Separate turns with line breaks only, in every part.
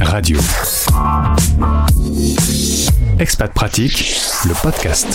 Radio. Expat Pratique, le podcast.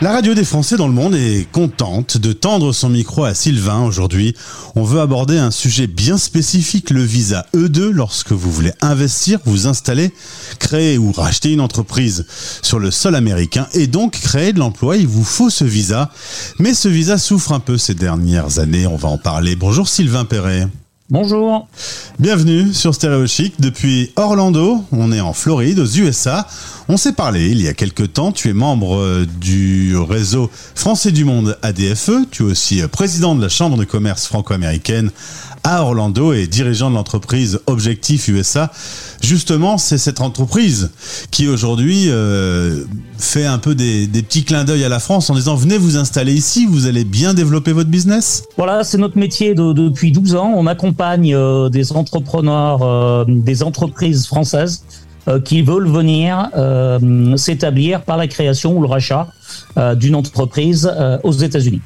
La radio des Français dans le monde est contente de tendre son micro à Sylvain aujourd'hui. On veut aborder un sujet bien spécifique, le visa E2 lorsque vous voulez investir, vous installer, créer ou racheter une entreprise sur le sol américain et donc créer de l'emploi. Il vous faut ce visa. Mais ce visa souffre un peu ces dernières années. On va en parler. Bonjour Sylvain Perret.
Bonjour.
Bienvenue sur Stéréo Chic depuis Orlando. On est en Floride, aux USA. On s'est parlé il y a quelques temps. Tu es membre euh, du réseau Français du Monde ADFE. Tu es aussi euh, président de la Chambre de commerce franco-américaine à Orlando et dirigeant de l'entreprise Objectif USA. Justement, c'est cette entreprise qui aujourd'hui euh, fait un peu des, petits clins d'œil à la France en disant venez vous installer ici, vous allez bien développer votre business.
Voilà, c'est notre métier depuis 12 ans. On accompagne des entrepreneurs, des entreprises françaises qui veulent venir s'établir par la création ou le rachat d'une entreprise aux États-Unis.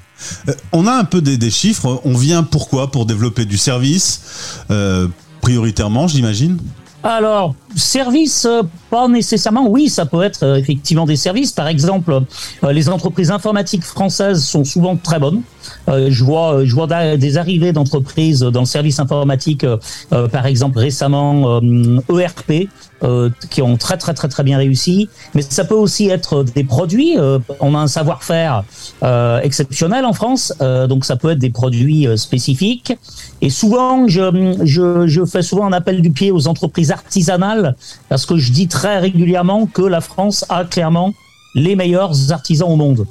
Euh, on a un peu des, chiffres. On vient pourquoi? Pour développer du service, euh, prioritairement, j'imagine?
Alors, service, euh, pas nécessairement. Oui, ça peut être effectivement des services. Par exemple, les entreprises informatiques françaises sont souvent très bonnes. Je vois, je vois des arrivées d'entreprises dans le service informatique, par exemple récemment ERP, euh, qui ont très très très très bien réussi. Mais ça peut aussi être des produits. Euh, on a un savoir-faire euh, exceptionnel en France, donc ça peut être des produits spécifiques. Et souvent, je, je, je, fais souvent un appel du pied aux entreprises artisanales parce que je dis très régulièrement que la France a clairement les meilleurs artisans au monde.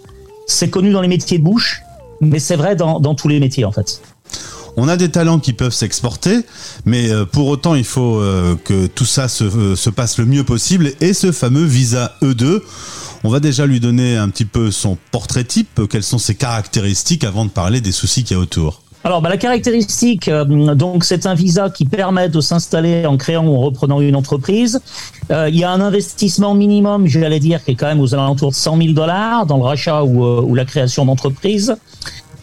C'est connu dans les métiers de bouche, mais c'est vrai dans, tous les métiers en fait.
On a des talents qui peuvent s'exporter, mais euh, pour autant, il faut euh, que tout ça euh, se, passe le mieux possible. Et ce fameux visa E2, on va déjà lui donner un petit peu son portrait type, quelles sont ses caractéristiques avant de parler des soucis qu'il y a autour.
Alors, bah, la caractéristique, donc, c'est un visa qui permet de s'installer en créant ou en reprenant une entreprise. il y a un investissement minimum, j'allais dire, qui est quand même aux alentours de 100 000 dollars dans le rachat ou, ou la création d'entreprise.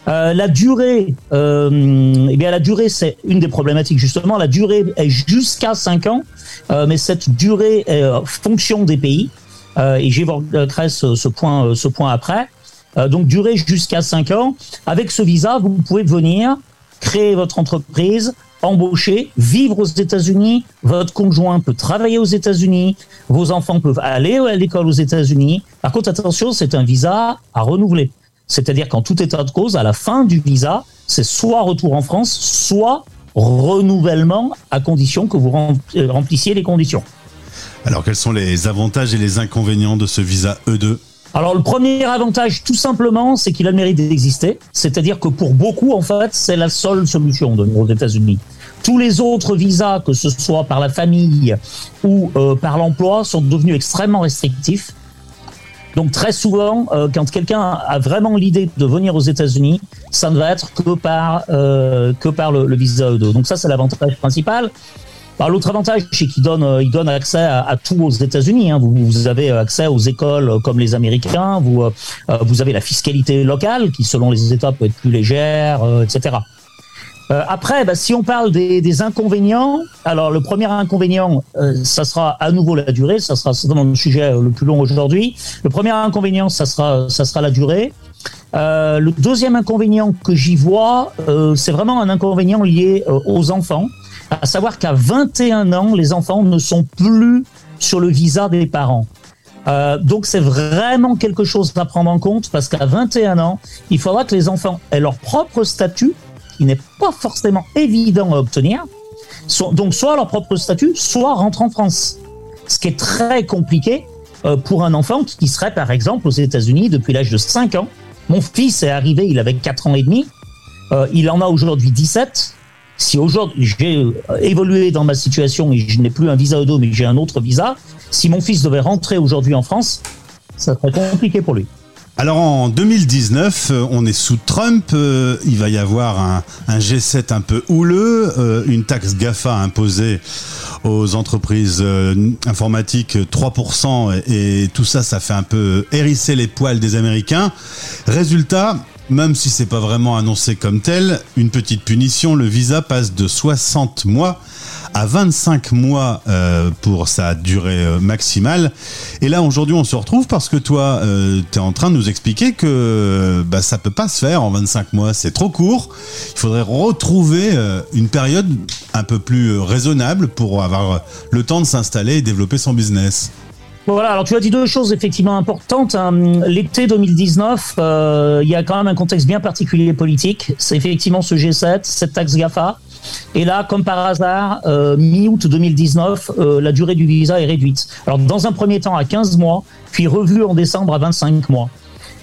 Euh, la durée, euh, eh bien la durée, c'est une des problématiques justement. La durée est jusqu'à 5 ans, euh, mais cette durée est euh, fonction des pays. Euh, et j'évoquerai ce, point, ce point après. Donc durée jusqu'à 5 ans. Avec ce visa, vous pouvez venir créer votre entreprise, embaucher, vivre aux États-Unis. Votre conjoint peut travailler aux États-Unis. Vos enfants peuvent aller à l'école aux États-Unis. Par contre, attention, c'est un visa à renouveler. C'est-à-dire qu'en tout état de cause, à la fin du visa, c'est soit retour en France, soit renouvellement à condition que vous euh, remplissiez les conditions.
Alors quels sont les avantages et les inconvénients de ce visa E2
alors le premier avantage, tout simplement, c'est qu'il a le mérite d'exister. C'est-à-dire que pour beaucoup, en fait, c'est la seule solution de aux États-Unis. Tous les autres visas, que ce soit par la famille ou euh, par l'emploi, sont devenus extrêmement restrictifs. Donc très souvent, euh, quand quelqu'un a vraiment l'idée de venir aux États-Unis, ça ne va être que par euh, que par le, visa E2. Donc ça, c'est l'avantage principal. L'autre avantage, c'est qu'il donne, euh, il donne accès à, tout aux États-Unis. Hein. Vous, vous, avez accès aux écoles comme les Américains. Vous, vous avez la fiscalité locale qui, selon les États, peut être plus légère, etc. Euh, après, bah, si on parle des, inconvénients, alors le premier inconvénient, euh, ça sera à nouveau la durée, ça sera certainement le sujet le plus long aujourd'hui. Le premier inconvénient, ça sera, ça sera la durée. Euh, le deuxième inconvénient que j'y vois, c'est vraiment un inconvénient lié aux enfants, à savoir qu'à 21 ans, les enfants ne sont plus sur le visa des parents. donc c'est vraiment quelque chose à prendre en compte parce qu'à 21 ans, il faudra que les enfants aient leur propre statut qui n'est pas forcément évident à obtenir. donc soit leur propre statut, soit rentrent en France. Ce qui est très compliqué euh, pour un enfant qui serait par exemple aux États-Unis depuis l'âge de 5 ans. Mon fils est arrivé, il avait 4 ans et demi. Euh, il en a aujourd'hui 17. Si aujourd'hui j'ai euh, évolué dans ma situation et je n'ai plus un visa Odo mais j'ai un autre visa, si mon fils devait rentrer aujourd'hui en France, ça serait compliqué pour lui.
Alors en 2019, euh, on est sous Trump, euh, il va y avoir un, G7 un peu houleux, une taxe GAFA imposée aux entreprises informatiques 3% et, tout ça, ça fait un peu hérisser les poils des Américains. Résultat, même si c'est pas vraiment annoncé comme tel, une petite punition, le visa passe de 60 mois à 25 mois euh, pour sa durée euh, maximale. Et là, aujourd'hui, on se retrouve parce que toi, euh, tu es en train de nous expliquer que bah, ça peut pas se faire en 25 mois. C'est trop court. Il faudrait retrouver une période un peu plus raisonnable pour avoir le temps de s'installer et développer son business.
Voilà, alors tu as dit deux choses effectivement importantes. Hein. L'été 2019, il y a quand même un contexte bien particulier politique. C'est effectivement ce G7, cette taxe GAFA. Et là, comme par hasard, euh, mi-août 2019, euh, la durée du visa est réduite. Alors, dans un premier temps à 15 mois, puis revue en décembre à 25 mois.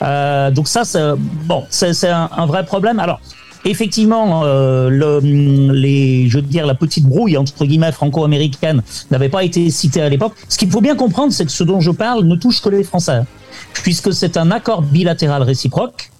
Euh, donc ça, c'est bon, c'est un, un, vrai problème. Alors, effectivement, les, je veux la petite brouille entre guillemets franco-américaine n'avait pas été citée à l'époque. Ce qu'il faut bien comprendre, c'est que ce dont je parle ne touche que les Français, puisque c'est un accord bilatéral réciproque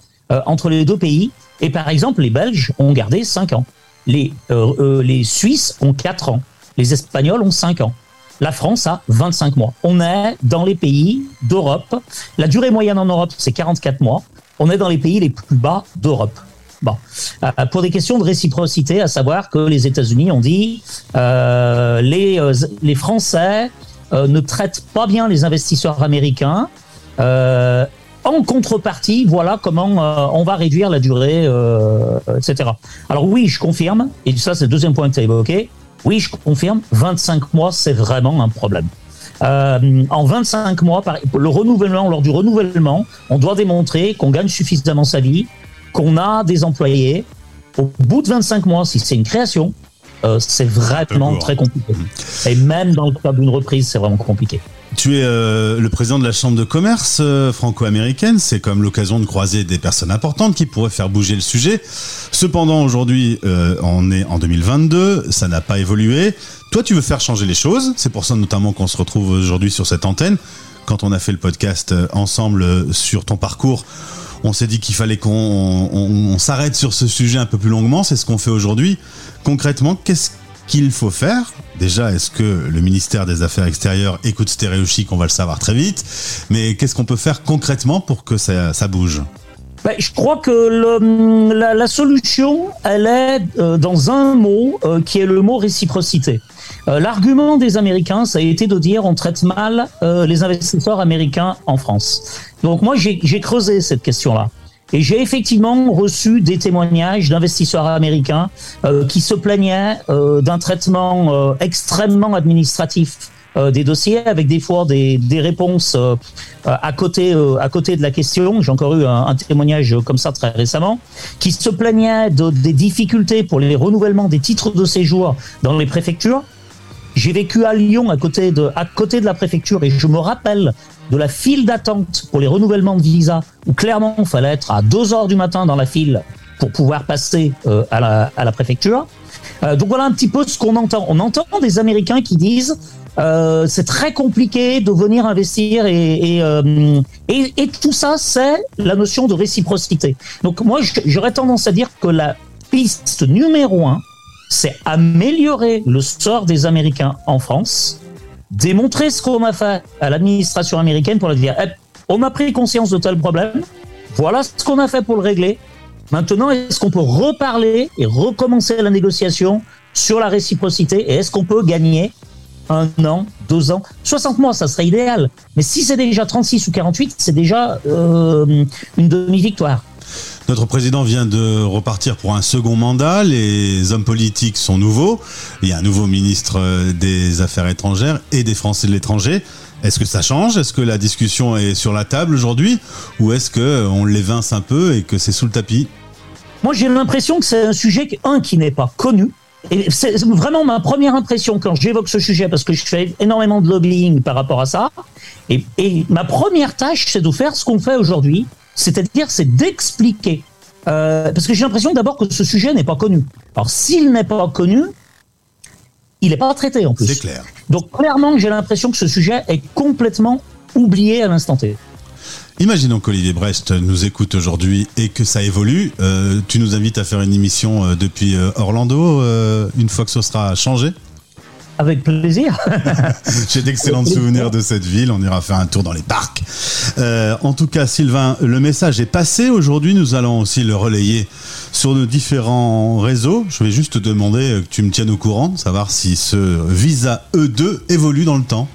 entre les deux pays. Et par exemple, les Belges ont gardé 5 ans. Les, euh, euh, les Suisses ont 4 ans. Les Espagnols ont 5 ans. La France a 25 mois. On est dans les pays d'Europe. La durée moyenne en Europe, c'est 44 mois. On est dans les pays les plus bas d'Europe. Bon. Euh, pour des questions de réciprocité, à savoir que les États-Unis ont dit euh, les, euh, les Français ne traitent pas bien les investisseurs américains. En contrepartie, voilà comment euh, on va réduire la durée, euh, etc. Alors oui, je confirme, et ça c'est le deuxième point que tu as évoqué, oui, je confirme, 25 mois, c'est vraiment un problème. Euh, en 25 mois, le renouvellement, lors du renouvellement, on doit démontrer qu'on gagne suffisamment sa vie, qu'on a des employés. Au bout de 25 mois, si c'est une création, euh, c'est vraiment très compliqué. Et même dans le cas d'une reprise, c'est vraiment compliqué.
Tu es euh, le président de la Chambre de commerce euh, franco-américaine. C'est comme l'occasion de croiser des personnes importantes qui pourraient faire bouger le sujet. Cependant, aujourd'hui, euh, on est en 2022, ça n'a pas évolué. Toi, tu veux faire changer les choses. C'est pour ça notamment qu'on se retrouve aujourd'hui sur cette antenne. Quand on a fait le podcast ensemble sur ton parcours, on s'est dit qu'il fallait qu'on s'arrête sur ce sujet un peu plus longuement. C'est ce qu'on fait aujourd'hui. Concrètement, qu'est-ce qu'il faut faire? Déjà, est-ce que le ministère des Affaires extérieures écoute Stéréochic On va le savoir très vite. Mais qu'est-ce qu'on peut faire concrètement pour que ça, bouge?
Ben, je crois que la, solution, elle est euh, dans un mot euh, qui est le mot réciprocité. Euh, l'argument des Américains, ça a été de dire on traite mal les investisseurs américains en France. Donc moi, j'ai creusé cette question-là. Et j'ai effectivement reçu des témoignages d'investisseurs américains euh, qui se plaignaient euh, d'un traitement euh, extrêmement administratif euh, des dossiers, avec des fois des, des réponses euh, à côté à côté de la question. J'ai encore eu un, un, témoignage comme ça très récemment, qui se plaignait de, des difficultés pour les renouvellements des titres de séjour dans les préfectures. J'ai vécu à Lyon, à côté de, à côté de la préfecture, et je me rappelle de la file d'attente pour les renouvellements de visa, où clairement il fallait être à 2 heures du matin dans la file pour pouvoir passer euh, à, la, à, la, préfecture. Euh, donc voilà un petit peu ce qu'on entend. On entend des Américains qui disent euh, c'est très compliqué de venir investir et, et, euh, et, et tout ça, c'est la notion de réciprocité. Donc moi, j'aurais tendance à dire que la piste numéro un, c'est améliorer le sort des Américains en France démontrer ce qu'on a fait à l'administration américaine pour leur dire eh, on a pris conscience de tel problème, voilà ce qu'on a fait pour le régler. Maintenant, est-ce qu'on peut reparler et recommencer la négociation sur la réciprocité et est-ce qu'on peut gagner un an, deux ans, 60 mois, ça serait idéal. Mais si c'est déjà 36 ou 48, c'est déjà euh, une demi-victoire.
Notre président vient de repartir pour un second mandat. Les hommes politiques sont nouveaux. Il y a un nouveau ministre euh, des Affaires étrangères et des Français de l'étranger. Est-ce que ça change? Est-ce que la discussion est sur la table aujourd'hui? Ou est-ce qu'on l'évince un peu et que c'est sous le tapis?
Moi, j'ai l'impression que c'est un sujet, un, qui n'est pas connu. Et c'est vraiment ma première impression quand j'évoque ce sujet, parce que je fais énormément de lobbying par rapport à ça. Et, et ma première tâche, c'est de faire ce qu'on fait aujourd'hui, c'est-à-dire, c'est d'expliquer. Euh, parce que j'ai l'impression d'abord que ce sujet n'est pas connu. Alors, s'il n'est pas connu, il n'est pas traité en plus.
C'est clair.
Donc, clairement, j'ai l'impression que ce sujet est complètement oublié à l'instant T.
Imaginons qu'Olivier Brest nous écoute aujourd'hui et que ça évolue. Euh, tu nous invites à faire une émission euh, depuis Orlando euh, une fois que ce sera changé?
Avec plaisir.
J'ai d'excellents souvenirs de cette ville. On ira faire un tour dans les parcs. Euh, en tout cas, Sylvain, le message est passé. Aujourd'hui, nous allons aussi le relayer sur nos différents réseaux. Je vais juste te demander que tu me tiennes au courant, savoir si ce visa E2 évolue dans le temps.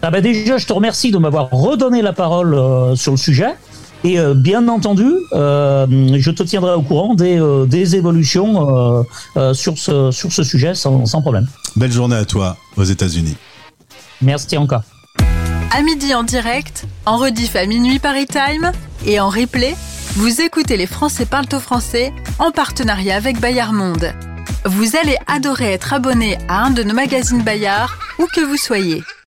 Ah bah déjà, je te remercie de m'avoir redonné la parole euh, sur le sujet. Et euh, bien entendu, euh, je te tiendrai au courant des, euh, des évolutions euh, sur, ce, sur ce sujet sans, sans problème.
Belle journée à toi aux États-Unis.
Merci encore.
À midi en direct, en rediff à minuit Paris Time et en replay, vous écoutez les Français parlent au français en partenariat avec Bayard Monde. Vous allez adorer être abonné à un de nos magazines Bayard, où que vous soyez.